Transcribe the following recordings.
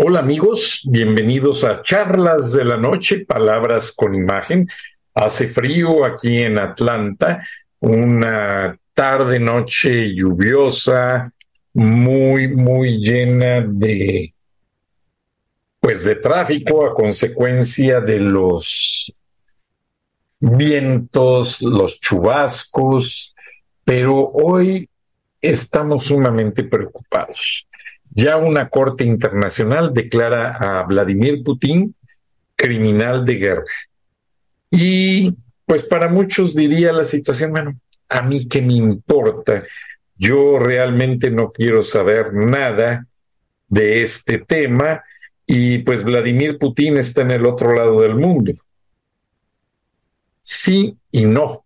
Hola amigos, bienvenidos a Charlas de la Noche, Palabras con Imagen. Hace frío aquí en Atlanta, una tarde, noche lluviosa, muy, muy llena de, pues de tráfico a consecuencia de los vientos, los chubascos, pero hoy estamos sumamente preocupados. Ya una corte internacional declara a Vladimir Putin criminal de guerra. Y pues para muchos diría la situación, bueno, a mí qué me importa, yo realmente no quiero saber nada de este tema y pues Vladimir Putin está en el otro lado del mundo. Sí y no,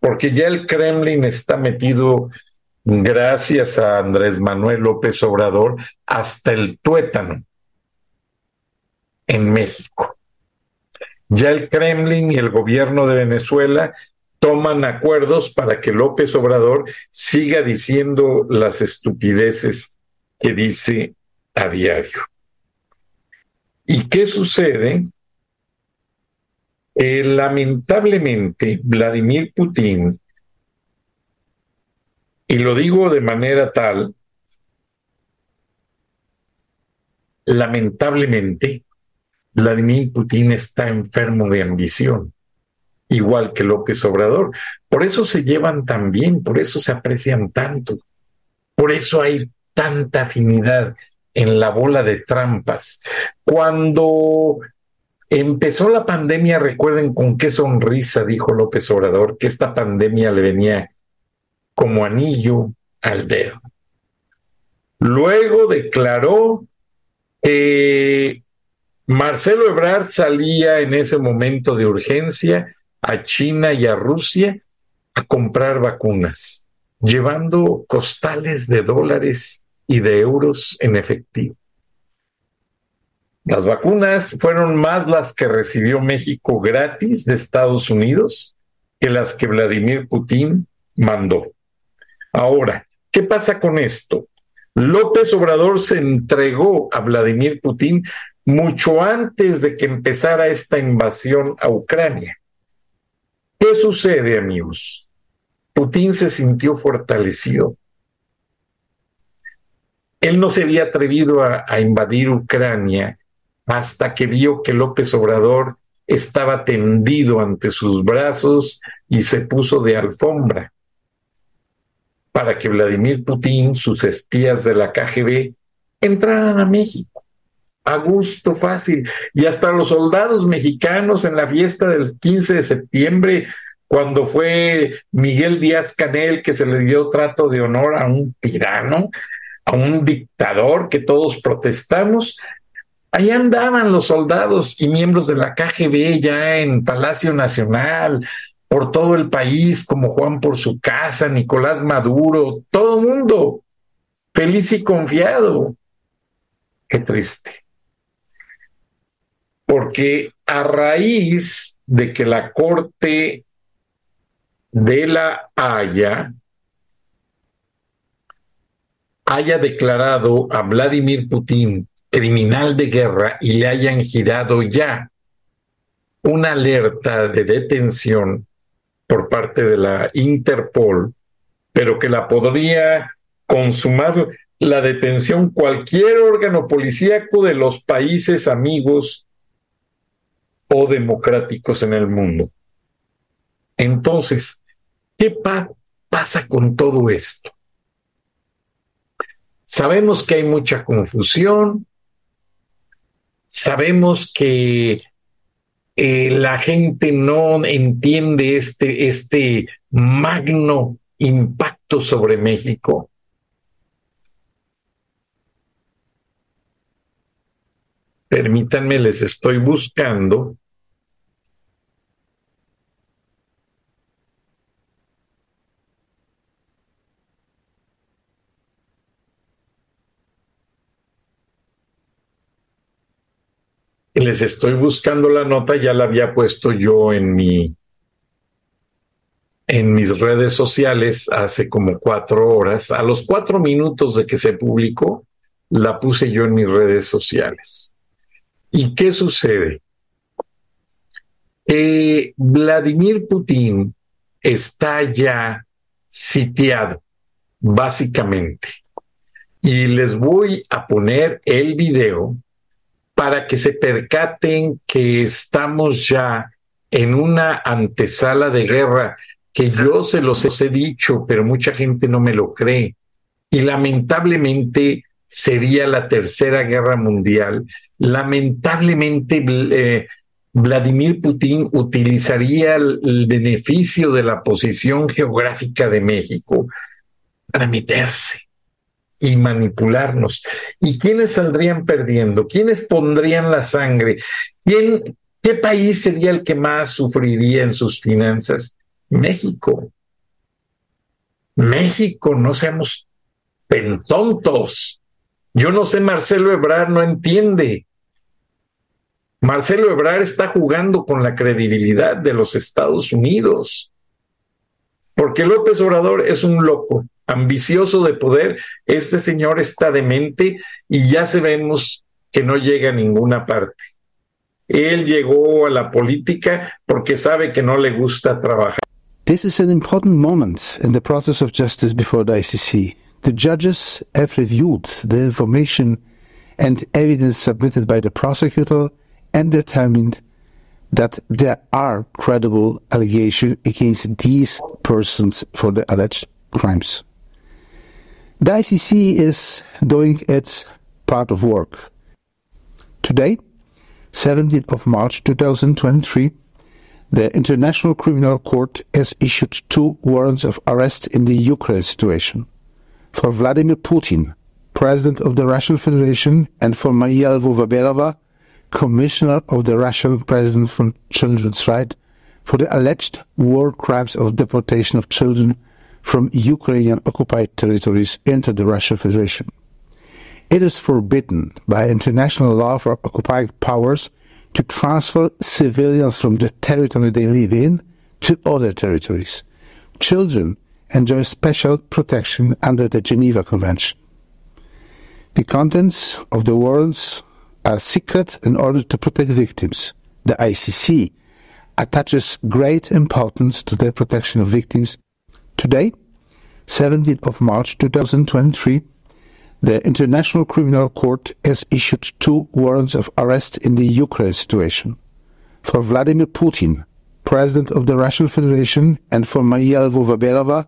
porque ya el Kremlin está metido, gracias a Andrés Manuel López Obrador, hasta el tuétano en México. Ya el Kremlin y el gobierno de Venezuela toman acuerdos para que López Obrador siga diciendo las estupideces que dice a diario. ¿Y qué sucede? Eh, lamentablemente, Vladimir Putin, y lo digo de manera tal, lamentablemente, Vladimir Putin está enfermo de ambición, igual que López Obrador. Por eso se llevan tan bien, por eso se aprecian tanto, por eso hay tanta afinidad en la bola de trampas. Cuando empezó la pandemia, recuerden con qué sonrisa dijo López Obrador que esta pandemia le venía como anillo al dedo. Luego declaró que Marcelo Ebrard salía en ese momento de urgencia a China y a Rusia a comprar vacunas, llevando costales de dólares y de euros en efectivo. Las vacunas fueron más las que recibió México gratis de Estados Unidos que las que Vladimir Putin mandó. Ahora, ¿qué pasa con esto? López Obrador se entregó a Vladimir Putin mucho antes de que empezara esta invasión a Ucrania. ¿Qué sucede, amigos? Putin se sintió fortalecido. Él no se había atrevido a, a, invadir Ucrania hasta que vio que López Obrador estaba tendido ante sus brazos y se puso de alfombra para que Vladimir Putin, sus espías de la KGB, entraran a México a gusto, fácil. Y hasta los soldados mexicanos en la fiesta del 15 de septiembre, cuando fue Miguel Díaz Canel que se le dio trato de honor a un tirano, a un dictador que todos protestamos, ahí andaban los soldados y miembros de la KGB ya en Palacio Nacional, por todo el país, como Juan por su casa, Nicolás Maduro, todo mundo feliz y confiado. Qué triste porque a raíz de que la Corte de la Haya haya declarado a Vladimir Putin criminal de guerra y le hayan girado ya una alerta de detención por parte de la Interpol, pero que la podría consumar la detención cualquier órgano policíaco de los países amigos o democráticos en el mundo. Entonces, ¿qué, pasa con todo esto? Sabemos que hay mucha confusión, sabemos que eh, la gente no entiende este, este magno impacto sobre México. Permítanme, les estoy buscando. Les estoy buscando la nota, ya la había puesto yo en mi en mis redes sociales hace como cuatro horas. A los cuatro minutos de que se publicó, la puse yo en mis redes sociales. ¿Y qué sucede? Eh, Vladimir Putin está ya sitiado, básicamente. Y les voy a poner el video para que se percaten que estamos ya en una antesala de guerra que yo se los he dicho, pero mucha gente no me lo cree. Y lamentablemente sería la tercera guerra mundial. Lamentablemente, eh, Vladimir Putin utilizaría el, beneficio de la posición geográfica de México para meterse y manipularnos. ¿Y quiénes saldrían perdiendo? ¿Quiénes pondrían la sangre? ¿Quién, ¿Qué país sería el que más sufriría en sus finanzas? México. México, no seamos pentontos. Yo no sé, Marcelo Ebrard no entiende. Marcelo Ebrard está jugando con la credibilidad de los Estados Unidos. Porque López Obrador es un loco, ambicioso de poder. Este señor está demente y ya sabemos que no llega a ninguna parte. Él llegó a la política porque sabe que no le gusta trabajar. This is an important moment in the process of justice before the ICC. The judges have reviewed the information and evidence submitted by the prosecutor and determined that there are credible allegations against these persons for the alleged crimes. The ICC is doing its part of work. Today, 17th of March 2023, the International Criminal Court has issued two warrants of arrest in the Ukraine situation for Vladimir Putin, President of the Russian Federation, and for Maria Lvova Commissioner of the Russian President for Children's Rights, for the alleged war crimes of deportation of children from Ukrainian occupied territories into the Russian Federation. It is forbidden by international law for occupied powers to transfer civilians from the territory they live in to other territories. Children enjoy special protection under the Geneva Convention. The contents of the warrants are secret in order to protect victims. The ICC attaches great importance to the protection of victims. Today, 17th of March 2023, the International Criminal Court has issued two warrants of arrest in the Ukraine situation for Vladimir Putin, President of the Russian Federation, and for Maria Lvova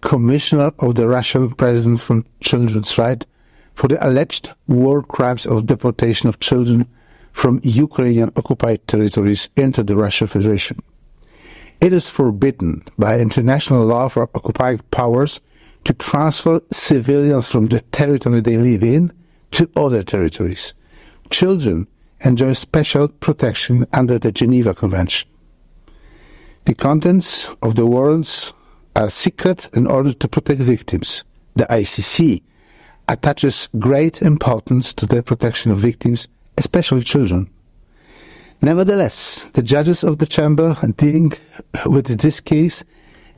Commissioner of the Russian President for Children's Rights, for the alleged war crimes of deportation of children from Ukrainian occupied territories into the Russian Federation. It is forbidden by international law for occupied powers to transfer civilians from the territory they live in to other territories. Children enjoy special protection under the Geneva Convention. The contents of the warrants are secret in order to protect victims. The ICC attaches great importance to the protection of victims, especially children. Nevertheless, the judges of the chamber dealing with this case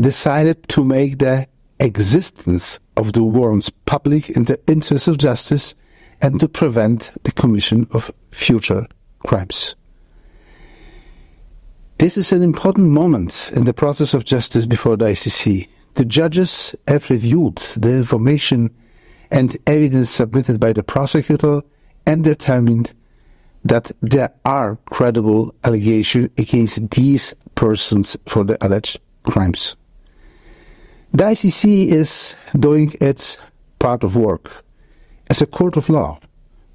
decided to make the existence of the warrants public in the interest of justice and to prevent the commission of future crimes. This is an important moment in the process of justice before the ICC. The judges have reviewed the information and evidence submitted by the prosecutor and determined that there are credible allegations against these persons for the alleged crimes. The ICC is doing its part of work. As a court of law,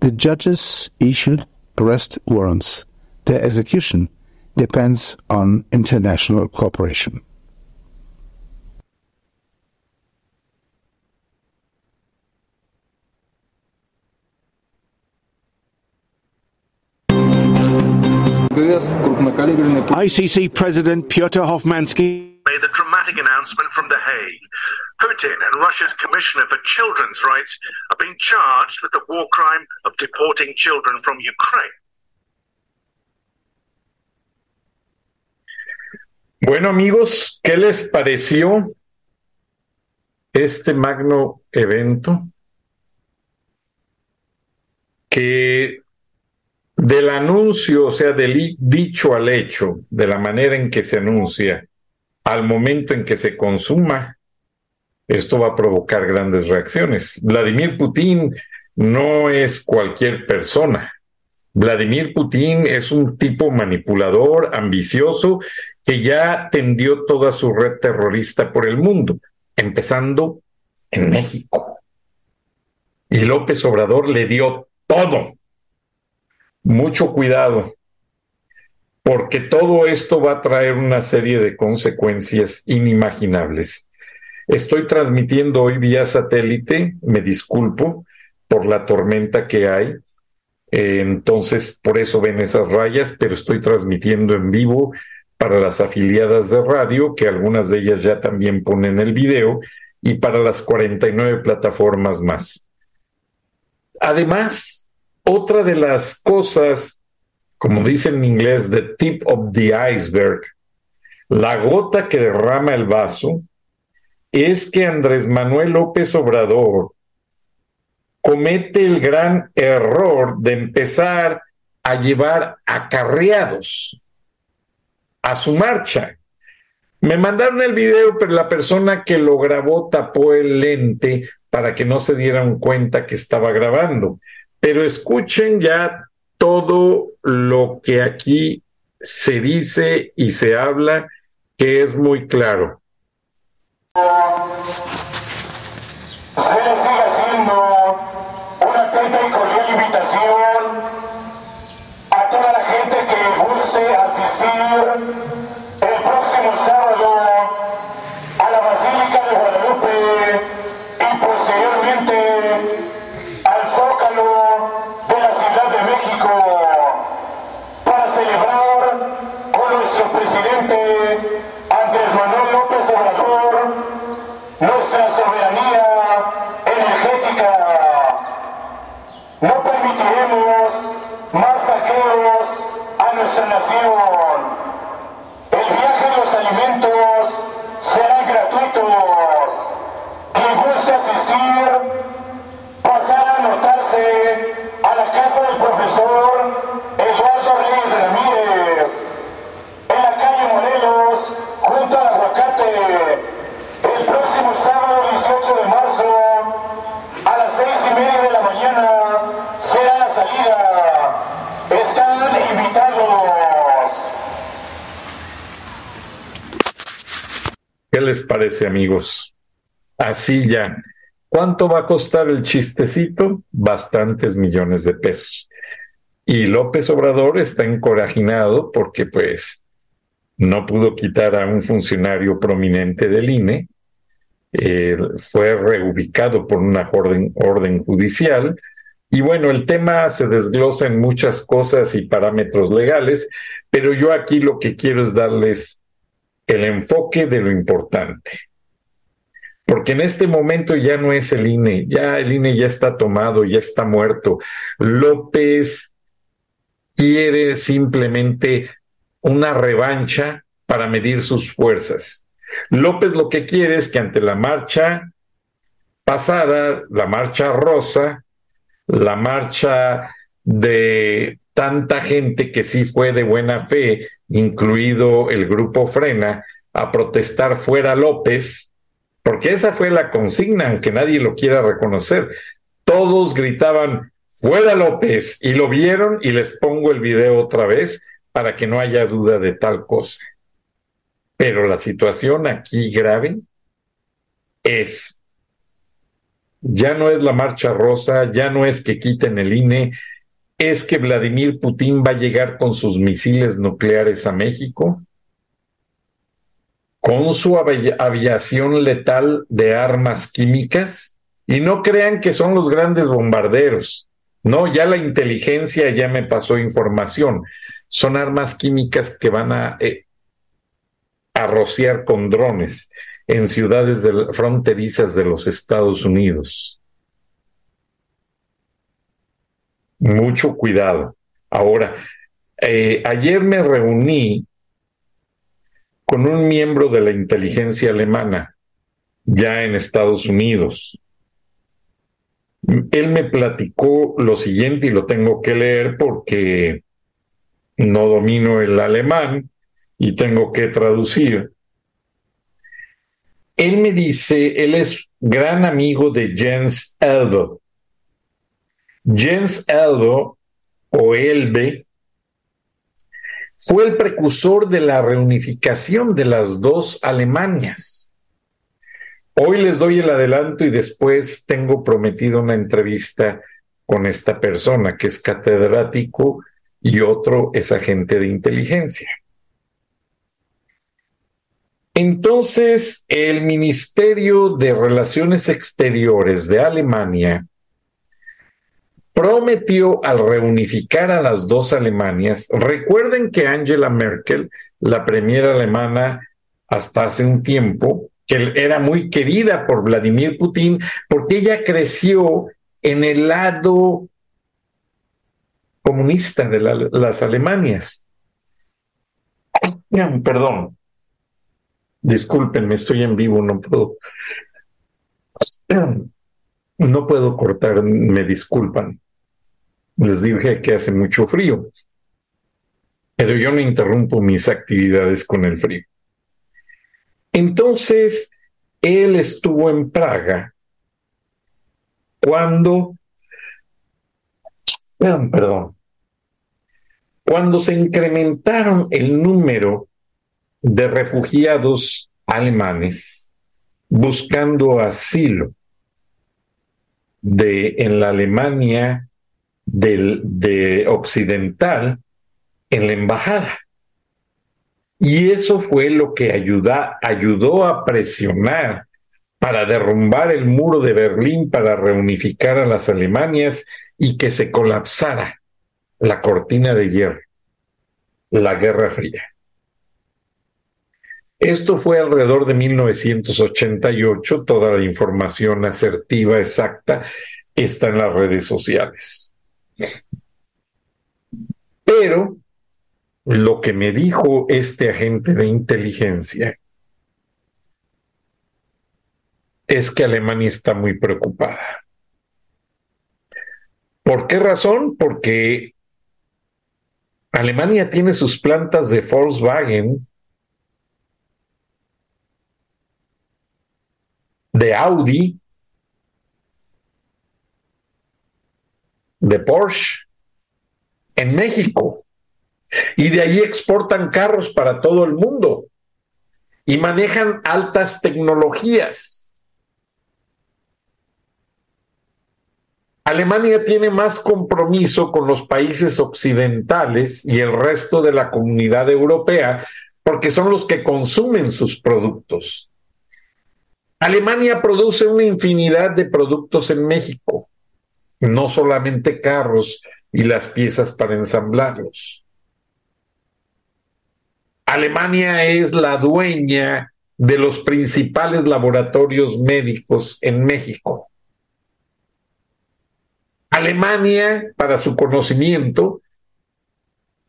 the judges issued arrest warrants. Their execution depends on international cooperation. ICC President Pyotr Hofmansky made the dramatic announcement from The Hague. Putin and Russia's Commissioner for Children's Rights are being charged with the war crime of deporting children from Ukraine. Bueno amigos, ¿qué les pareció este magno evento? Que del anuncio, o sea, del dicho al hecho, de la manera en que se anuncia, al momento en que se consuma, esto va a provocar grandes reacciones. Vladimir Putin no es cualquier persona. Vladimir Putin es un tipo manipulador, ambicioso, que ya tendió toda su red terrorista por el mundo, empezando en México. Y López Obrador le dio todo mucho cuidado, porque todo esto va a traer una serie de consecuencias inimaginables. Estoy transmitiendo hoy vía satélite, me disculpo por la tormenta que hay, eh, entonces por eso ven esas rayas, pero estoy transmitiendo en vivo para las afiliadas de radio, que algunas de ellas ya también ponen el video, y para las 49 plataformas más. Además, otra de las cosas, como dice en inglés, the tip of the iceberg, la gota que derrama el vaso, es que Andrés Manuel López Obrador comete el gran error de empezar a llevar acarreados a su marcha. Me mandaron el video, pero la persona que lo grabó tapó el lente para que no se dieran cuenta que estaba grabando. Pero escuchen ya todo lo que aquí se dice y se habla, que es muy claro. Se le sigue haciendo una atenta y cordial invitación a toda la gente que guste asistir nuestro presidente Andrés Manuel López Obrador nuestra soberanía energética. No permitiremos más saqueos a nuestra nación. El viaje de los alimentos serán gratuitos. Quien guste asistir, pasar a anotarse a la casa del profesor Eduardo Reyes Ramírez, en la calle Morelos, junto al aguacate, el próximo sábado 18 de marzo, a las seis y media de la mañana, será la salida. Están invitados. ¿Qué les parece, amigos? Así ya. ¿Cuánto va a costar el chistecito? Bastantes millones de pesos. Y López Obrador está encorajinado porque, pues, no pudo quitar a un funcionario prominente del INE. Eh, fue reubicado por una orden, orden judicial. Y bueno, el tema se desglosa en muchas cosas y parámetros legales, pero yo aquí lo que quiero es darles el enfoque de lo importante. Porque en este momento ya no es el INE, ya el INE ya está tomado, ya está muerto. López quiere simplemente una revancha para medir sus fuerzas. López lo que quiere es que ante la marcha pasada, la marcha rosa, la marcha de tanta gente que sí fue de buena fe, incluido el grupo Frena, a protestar fuera López, porque esa fue la consigna, aunque nadie lo quiera reconocer. Todos gritaban fuera López y lo vieron y les pongo el video otra vez para que no haya duda de tal cosa. Pero la situación aquí grave es, ya no es la marcha rosa, ya no es que quiten el INE, es que Vladimir Putin va a llegar con sus misiles nucleares a México, con su aviación letal de armas químicas, y no crean que son los grandes bombarderos. No, ya la inteligencia ya me pasó información. Son armas químicas que van a, eh, rociar con drones en ciudades fronterizas de los Estados Unidos. Mucho cuidado. Ahora, eh, ayer me reuní con un miembro de la inteligencia alemana, ya en Estados Unidos. Él me platicó lo siguiente y lo tengo que leer porque no domino el alemán y tengo que traducir. Él me dice, él es gran amigo de Jens Elbo. Jens Elbo, o Elbe, fue el precursor de la reunificación de las dos Alemanias. Hoy les doy el adelanto y después tengo prometido una entrevista con esta persona que es catedrático y otro es agente de inteligencia. Entonces, el Ministerio de Relaciones Exteriores de Alemania prometió al reunificar a las dos Alemanias, recuerden que Angela Merkel, la primera alemana hasta hace un tiempo, que era muy querida por Vladimir Putin, porque ella creció en el lado comunista de las Alemanias. Perdón, Discúlpenme, estoy en vivo, no puedo. No puedo cortar, me disculpan. Les dije que hace mucho frío, pero yo no interrumpo mis actividades con el frío. Entonces, él estuvo en Praga cuando, perdón, cuando se incrementaron el número de refugiados alemanes buscando asilo de, en la Alemania del, de occidental en la embajada. Y eso fue lo que ayudó a presionar para derrumbar el muro de Berlín, para reunificar a las Alemanias y que se colapsara la cortina de hierro, la Guerra Fría. Esto fue alrededor de 1988, toda la información asertiva, exacta, está en las redes sociales. Pero lo que me dijo este agente de inteligencia es que Alemania está muy preocupada. ¿Por qué razón? Porque Alemania tiene sus plantas de Volkswagen de Audi, de Porsche en México. Y de ahí exportan carros para todo el mundo y manejan altas tecnologías. Alemania tiene más compromiso con los países occidentales y el resto de la comunidad europea porque son los que consumen sus productos. Alemania produce una infinidad de productos en México, no solamente carros y las piezas para ensamblarlos. Alemania es la dueña de los principales laboratorios médicos en México. Alemania, para su conocimiento,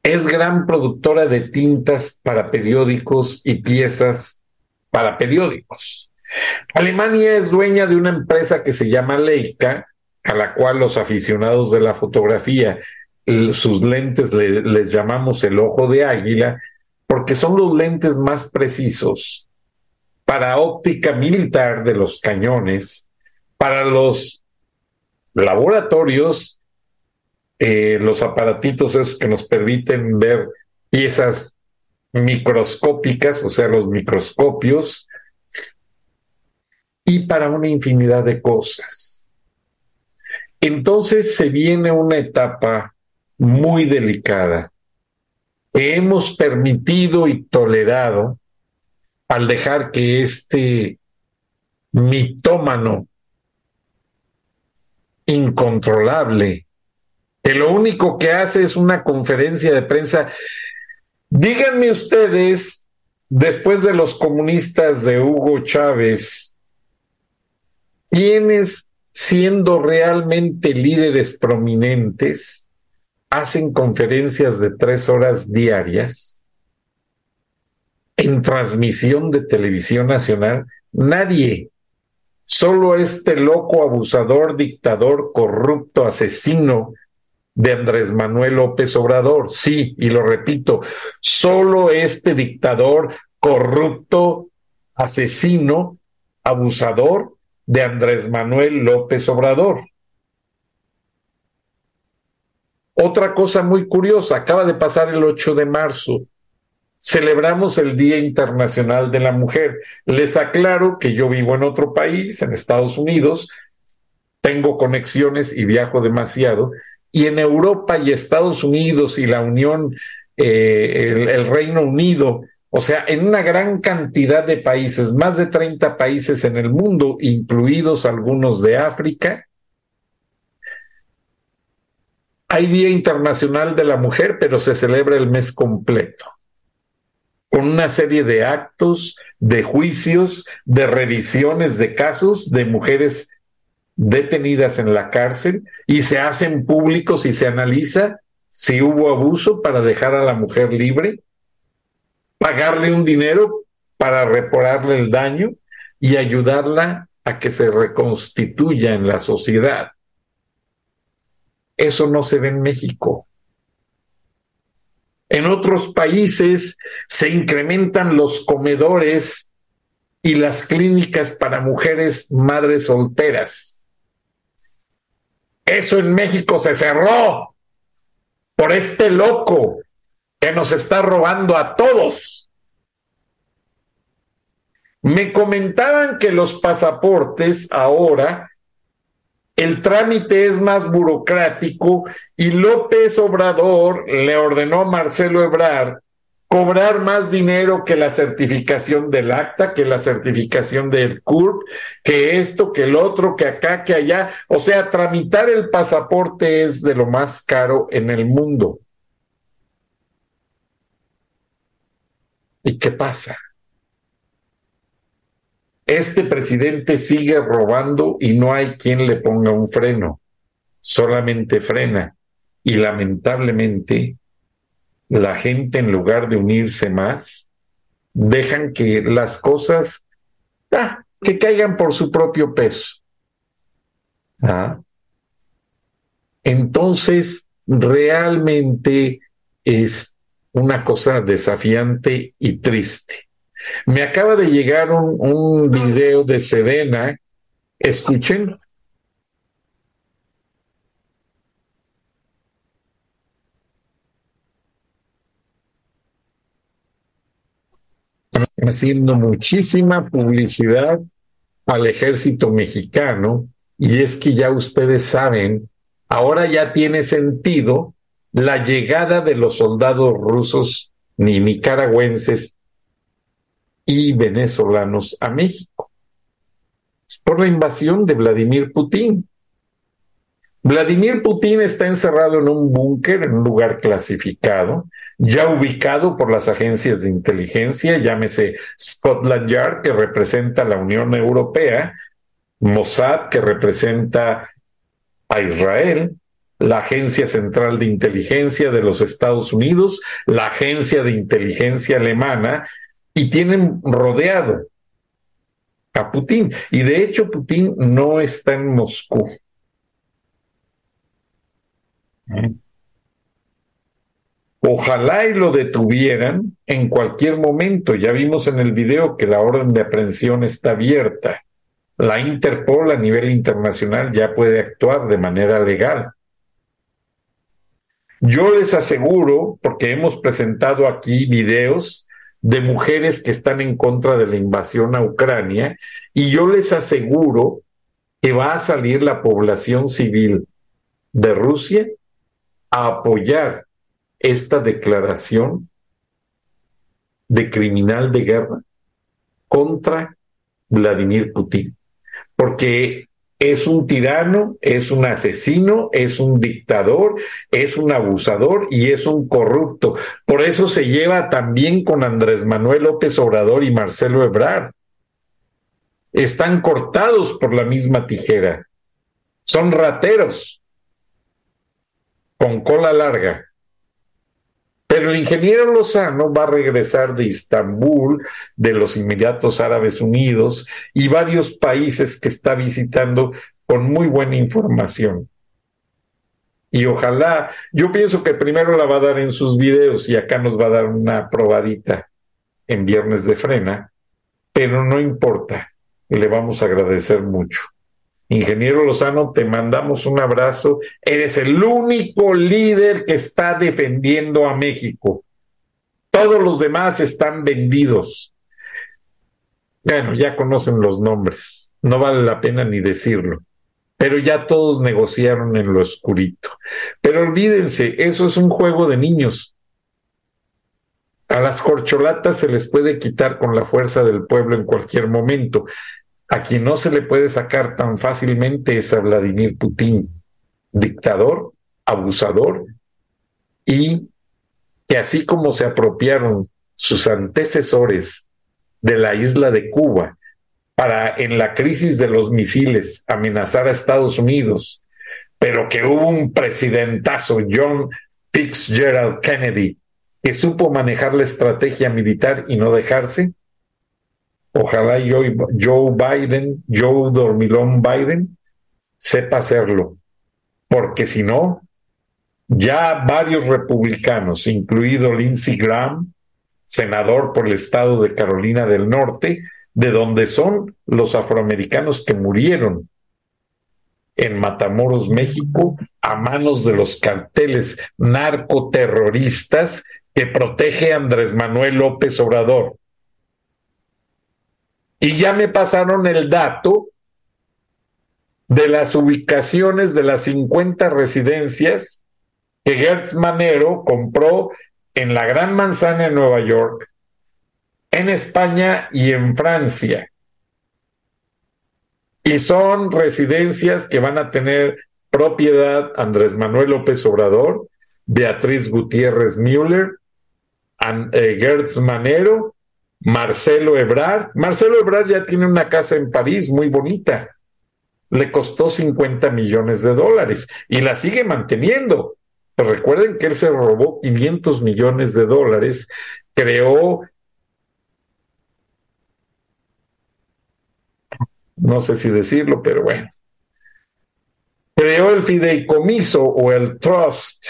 es gran productora de tintas para periódicos y piezas para periódicos. Alemania es dueña de una empresa que se llama Leica, a la cual los aficionados de la fotografía, sus lentes les llamamos el ojo de águila, porque son los lentes más precisos para óptica militar de los cañones, para los laboratorios, eh, los aparatitos esos que nos permiten ver piezas microscópicas, o sea, los microscopios, y para una infinidad de cosas. Entonces se viene una etapa muy delicada que hemos permitido y tolerado al dejar que este mitómano incontrolable, que lo único que hace es una conferencia de prensa. Díganme ustedes, después de los comunistas de Hugo Chávez, ¿quiénes siendo realmente líderes prominentes hacen conferencias de tres horas diarias en transmisión de televisión nacional? Nadie. Solo este loco abusador, dictador, corrupto, asesino de Andrés Manuel López Obrador. Sí, y lo repito, solo este dictador, corrupto, asesino, abusador de Andrés Manuel López Obrador. Otra cosa muy curiosa, acaba de pasar el 8 de marzo. Celebramos el Día Internacional de la Mujer. Les aclaro que yo vivo en otro país, en Estados Unidos, tengo conexiones y viajo demasiado, y en Europa y Estados Unidos y la Unión, eh, el, el Reino Unido, o sea, en una gran cantidad de países, más de 30 países en el mundo, incluidos algunos de África, hay Día Internacional de la Mujer, pero se celebra el mes completo, con una serie de actos, de juicios, de revisiones de casos de mujeres detenidas en la cárcel y se hacen públicos y se analiza si hubo abuso para dejar a la mujer libre pagarle un dinero para repararle el daño y ayudarla a que se reconstituya en la sociedad. Eso no se ve en México. En otros países se incrementan los comedores y las clínicas para mujeres madres solteras. Eso en México se cerró por este loco que nos está robando a todos. Me comentaban que los pasaportes ahora, el trámite es más burocrático y López Obrador le ordenó a Marcelo Ebrard cobrar más dinero que la certificación del acta, que la certificación del CURP, que esto, que el otro, que acá, que allá. O sea, tramitar el pasaporte es de lo más caro en el mundo. ¿Y qué pasa? Este presidente sigue robando y no hay quien le ponga un freno, solamente frena. Y lamentablemente, la gente en lugar de unirse más, dejan que las cosas ah, que caigan por su propio peso. ¿Ah? Entonces, realmente es una cosa desafiante y triste. Me acaba de llegar un, video de Sedena. Escuchen. haciendo muchísima publicidad al ejército mexicano y es que ya ustedes saben, ahora ya tiene sentido la llegada de los soldados rusos ni nicaragüenses y venezolanos a México. Es por la invasión de Vladimir Putin. Vladimir Putin está encerrado en un búnker, en un lugar clasificado, ya ubicado por las agencias de inteligencia, llámese Scotland Yard, que representa a la Unión Europea, Mossad, que representa a Israel, la Agencia Central de Inteligencia de los Estados Unidos, la Agencia de Inteligencia Alemana, y tienen rodeado a Putin. Y de hecho Putin no está en Moscú. Ojalá y lo detuvieran en cualquier momento. Ya vimos en el video que la orden de aprehensión está abierta. La Interpol a nivel internacional ya puede actuar de manera legal. Yo les aseguro, porque hemos presentado aquí videos de mujeres que están en contra de la invasión a Ucrania y yo les aseguro que va a salir la población civil de Rusia a apoyar esta declaración de criminal de guerra contra Vladimir Putin, porque es un tirano, es un asesino, es un dictador, es un abusador y es un corrupto. Por eso se lleva también con Andrés Manuel López Obrador y Marcelo Ebrard. Están cortados por la misma tijera. Son rateros con cola larga. Pero el ingeniero Lozano va a regresar de Istambul, de los Emiratos Árabes Unidos y varios países que está visitando con muy buena información. Y ojalá, yo pienso que primero la va a dar en sus videos y acá nos va a dar una probadita en Viernes de Frena, pero no importa, le vamos a agradecer mucho. Ingeniero Lozano, te mandamos un abrazo. Eres el único líder que está defendiendo a México. Todos los demás están vendidos. Bueno, ya conocen los nombres. No vale la pena ni decirlo. Pero ya todos negociaron en lo oscurito. Pero olvídense, eso es un juego de niños. A las corcholatas se les puede quitar con la fuerza del pueblo en cualquier momento. A quien no se le puede sacar tan fácilmente es a Vladimir Putin, dictador, abusador, y que así como se apropiaron sus antecesores de la isla de Cuba para en la crisis de los misiles amenazar a Estados Unidos, pero que hubo un presidentazo, John Fitzgerald Kennedy, que supo manejar la estrategia militar y no dejarse, Ojalá Joe, Joe Biden, Joe Dormilón Biden, sepa hacerlo, porque si no, ya varios republicanos, incluido Lindsey Graham, senador por el estado de Carolina del Norte, de donde son los afroamericanos que murieron en Matamoros, México, a manos de los carteles narcoterroristas que protege Andrés Manuel López Obrador. Y ya me pasaron el dato de las ubicaciones de las 50 residencias que Gertz Manero compró en la Gran Manzana de Nueva York, en España y en Francia. Y son residencias que van a tener propiedad Andrés Manuel López Obrador, Beatriz Gutiérrez Müller, eh, Gertz Manero Marcelo Ebrard. Marcelo Ebrard ya tiene una casa en París muy bonita. Le costó 50 millones de dólares y la sigue manteniendo. recuerden que él se robó 500 millones de dólares, creó, no sé si decirlo, pero bueno, creó el fideicomiso o el trust,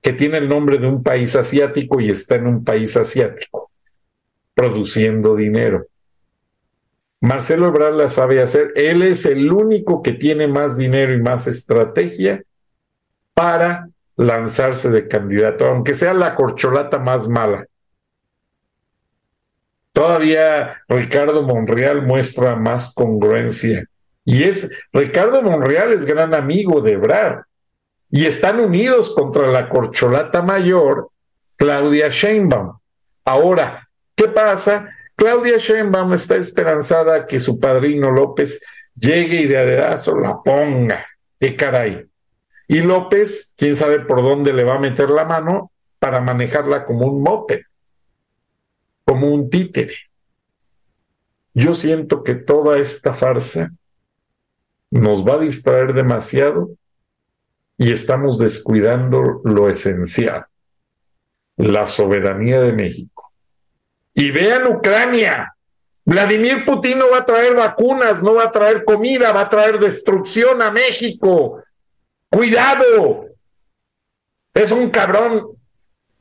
que tiene el nombre de un país asiático y está en un país asiático produciendo dinero. Marcelo Ebrard la sabe hacer. Él es el único que tiene más dinero y más estrategia para lanzarse de candidato, aunque sea la corcholata más mala. Todavía Ricardo Monreal muestra más congruencia. Y es, Ricardo Monreal es gran amigo de Ebrard. Y están unidos contra la corcholata mayor, Claudia Sheinbaum. Ahora, ¿Qué pasa? Claudia Sheinbaum está esperanzada que su padrino López llegue y de adedazo la ponga. ¡Qué caray! Y López, quién sabe por dónde le va a meter la mano para manejarla como un mope, como un títere. Yo siento que toda esta farsa nos va a distraer demasiado y estamos descuidando lo esencial, la soberanía de México. Y vean Ucrania. Vladimir Putin no va a traer vacunas, no va a traer comida, va a traer destrucción a México. Cuidado. Es un cabrón.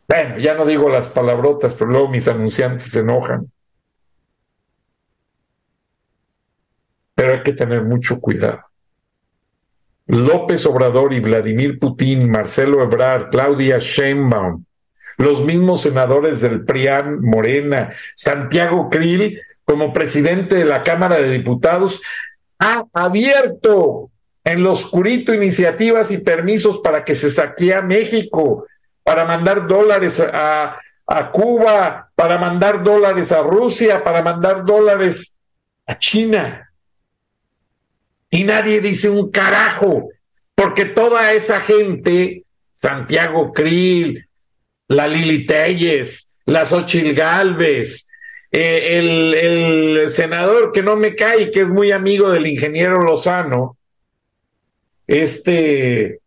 Bueno, ya no digo las palabrotas, pero luego mis anunciantes se enojan. Pero hay que tener mucho cuidado. López Obrador y Vladimir Putin, Marcelo Ebrard, Claudia Sheinbaum, los mismos senadores del PRIAN, Morena, Santiago Krill, como presidente de la Cámara de Diputados, ha abierto en lo oscurito iniciativas y permisos para que se saquee a México, para mandar dólares a, a Cuba, para mandar dólares a Rusia, para mandar dólares a China. Y nadie dice un carajo, porque toda esa gente, Santiago Krill, la Lili Telles, la Xochil Galvez, eh, el, el senador que no me cae, que es muy amigo del ingeniero Lozano, este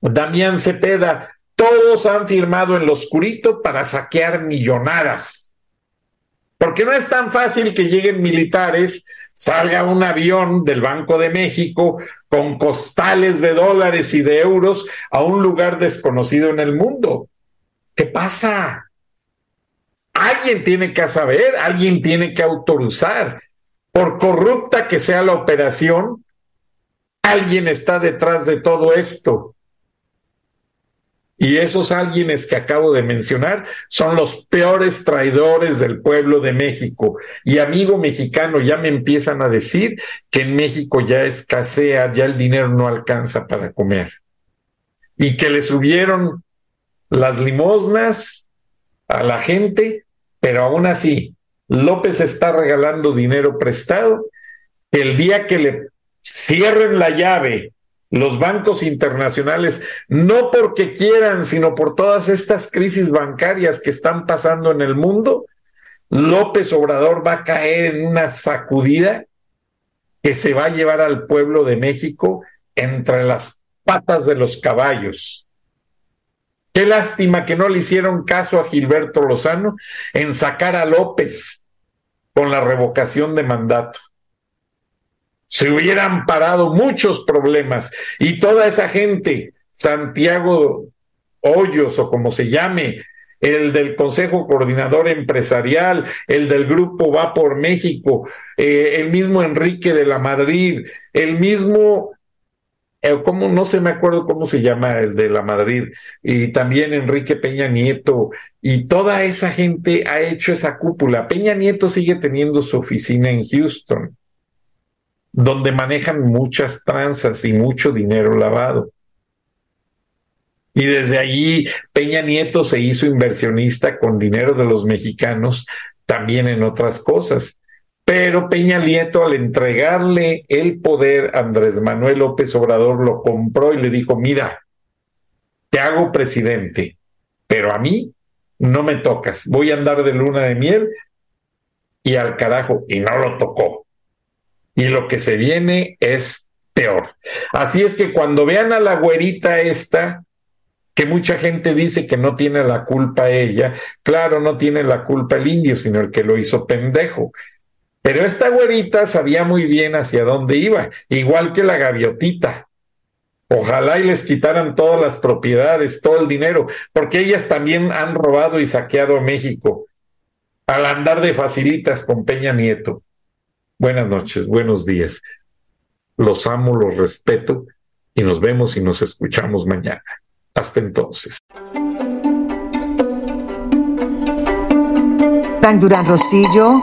Damián Cepeda, todos han firmado en lo oscurito para saquear millonadas. Porque no es tan fácil que lleguen militares, salga un avión del Banco de México con costales de dólares y de euros a un lugar desconocido en el mundo. ¿Qué pasa? Alguien tiene que saber, alguien tiene que autorizar. Por corrupta que sea la operación, alguien está detrás de todo esto. Y esos alguienes que acabo de mencionar son los peores traidores del pueblo de México. Y amigo mexicano, ya me empiezan a decir que en México ya escasea, ya el dinero no alcanza para comer. Y que le subieron las limosnas a la gente, pero aún así, López está regalando dinero prestado. El día que le cierren la llave los bancos internacionales, no porque quieran, sino por todas estas crisis bancarias que están pasando en el mundo, López Obrador va a caer en una sacudida que se va a llevar al pueblo de México entre las patas de los caballos. Qué lástima que no le hicieron caso a Gilberto Lozano en sacar a López con la revocación de mandato. Se hubieran parado muchos problemas y toda esa gente, Santiago Hoyos o como se llame, el del Consejo Coordinador Empresarial, el del Grupo Va por México, eh, el mismo Enrique de la Madrid, el mismo, eh. No se me acuerdo cómo se llama el de la Madrid, y también Enrique Peña Nieto, y toda esa gente ha hecho esa cúpula. Peña Nieto sigue teniendo su oficina en Houston donde manejan muchas tranzas y mucho dinero lavado. Y desde allí Peña Nieto se hizo inversionista con dinero de los mexicanos también en otras cosas. Pero Peña Nieto al entregarle el poder a Andrés Manuel López Obrador lo compró y le dijo, mira, te hago presidente, pero a mí no me tocas, voy a andar de luna de miel y al carajo, y no lo tocó y lo que se viene es peor. Así es que cuando vean a la güerita esta, que mucha gente dice que no tiene la culpa ella, claro, no tiene la culpa el indio, sino el que lo hizo pendejo. Pero esta güerita sabía muy bien hacia dónde iba, igual que la gaviotita. Ojalá y les quitaran todas las propiedades, todo el dinero, porque ellas también han robado y saqueado a México al andar de facilitas con Peña Nieto. Buenas noches, buenos días. Los amo, los respeto y nos vemos y nos escuchamos mañana. Hasta entonces. Durán Rosillo